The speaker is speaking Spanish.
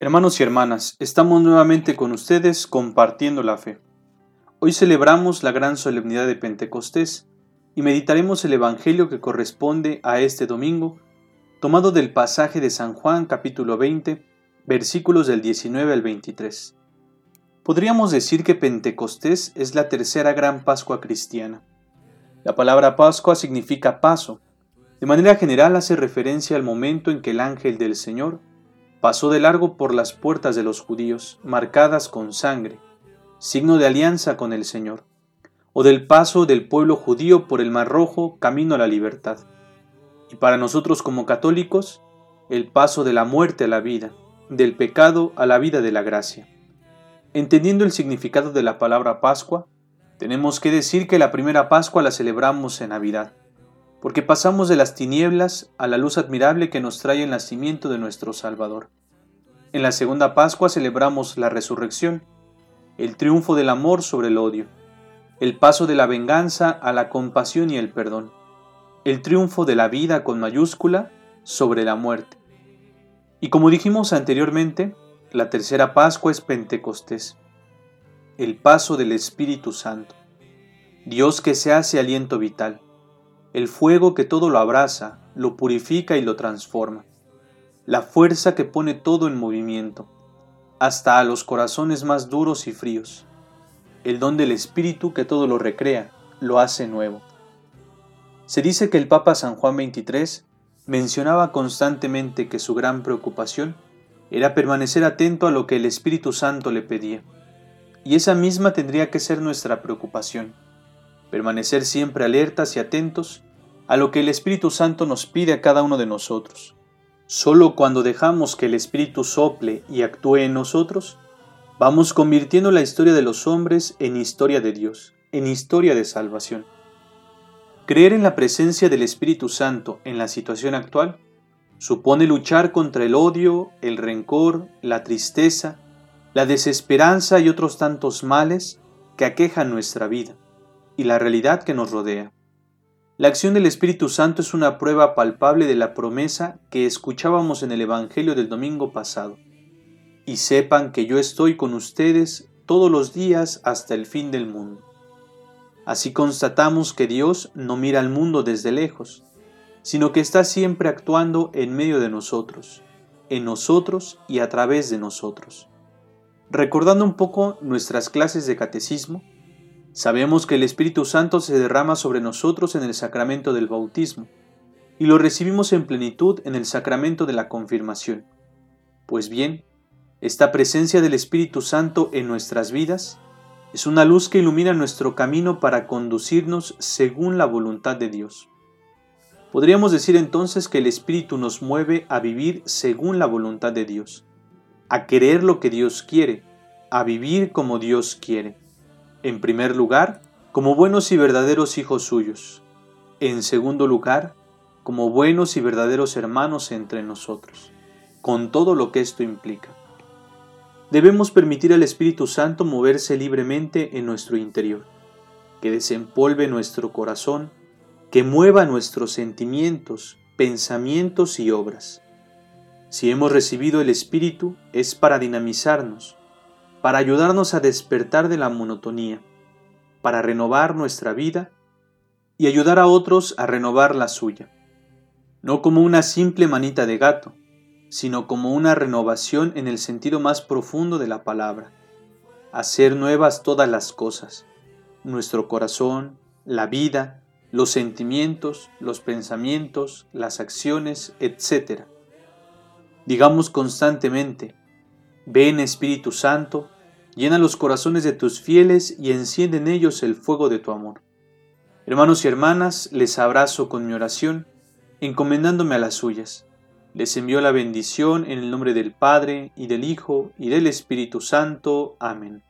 Hermanos y hermanas, estamos nuevamente con ustedes compartiendo la fe. Hoy celebramos la gran solemnidad de Pentecostés y meditaremos el Evangelio que corresponde a este domingo, tomado del pasaje de San Juan capítulo 20, versículos del 19 al 23. Podríamos decir que Pentecostés es la tercera gran Pascua cristiana. La palabra Pascua significa paso. De manera general hace referencia al momento en que el ángel del Señor pasó de largo por las puertas de los judíos, marcadas con sangre, signo de alianza con el Señor, o del paso del pueblo judío por el Mar Rojo camino a la libertad. Y para nosotros como católicos, el paso de la muerte a la vida, del pecado a la vida de la gracia. Entendiendo el significado de la palabra Pascua, tenemos que decir que la primera Pascua la celebramos en Navidad porque pasamos de las tinieblas a la luz admirable que nos trae el nacimiento de nuestro Salvador. En la segunda Pascua celebramos la resurrección, el triunfo del amor sobre el odio, el paso de la venganza a la compasión y el perdón, el triunfo de la vida con mayúscula sobre la muerte. Y como dijimos anteriormente, la tercera Pascua es Pentecostés, el paso del Espíritu Santo, Dios que se hace aliento vital el fuego que todo lo abraza, lo purifica y lo transforma, la fuerza que pone todo en movimiento, hasta a los corazones más duros y fríos, el don del Espíritu que todo lo recrea, lo hace nuevo. Se dice que el Papa San Juan XXIII mencionaba constantemente que su gran preocupación era permanecer atento a lo que el Espíritu Santo le pedía, y esa misma tendría que ser nuestra preocupación permanecer siempre alertas y atentos a lo que el Espíritu Santo nos pide a cada uno de nosotros. Solo cuando dejamos que el Espíritu sople y actúe en nosotros, vamos convirtiendo la historia de los hombres en historia de Dios, en historia de salvación. Creer en la presencia del Espíritu Santo en la situación actual supone luchar contra el odio, el rencor, la tristeza, la desesperanza y otros tantos males que aquejan nuestra vida y la realidad que nos rodea. La acción del Espíritu Santo es una prueba palpable de la promesa que escuchábamos en el Evangelio del domingo pasado. Y sepan que yo estoy con ustedes todos los días hasta el fin del mundo. Así constatamos que Dios no mira al mundo desde lejos, sino que está siempre actuando en medio de nosotros, en nosotros y a través de nosotros. Recordando un poco nuestras clases de catecismo, Sabemos que el Espíritu Santo se derrama sobre nosotros en el sacramento del bautismo y lo recibimos en plenitud en el sacramento de la confirmación. Pues bien, esta presencia del Espíritu Santo en nuestras vidas es una luz que ilumina nuestro camino para conducirnos según la voluntad de Dios. Podríamos decir entonces que el Espíritu nos mueve a vivir según la voluntad de Dios, a querer lo que Dios quiere, a vivir como Dios quiere. En primer lugar, como buenos y verdaderos hijos suyos. En segundo lugar, como buenos y verdaderos hermanos entre nosotros, con todo lo que esto implica. Debemos permitir al Espíritu Santo moverse libremente en nuestro interior, que desempolve nuestro corazón, que mueva nuestros sentimientos, pensamientos y obras. Si hemos recibido el Espíritu es para dinamizarnos, para ayudarnos a despertar de la monotonía, para renovar nuestra vida y ayudar a otros a renovar la suya, no como una simple manita de gato, sino como una renovación en el sentido más profundo de la palabra, hacer nuevas todas las cosas, nuestro corazón, la vida, los sentimientos, los pensamientos, las acciones, etc. Digamos constantemente, Ven Espíritu Santo, llena los corazones de tus fieles y enciende en ellos el fuego de tu amor. Hermanos y hermanas, les abrazo con mi oración, encomendándome a las suyas. Les envío la bendición en el nombre del Padre, y del Hijo, y del Espíritu Santo. Amén.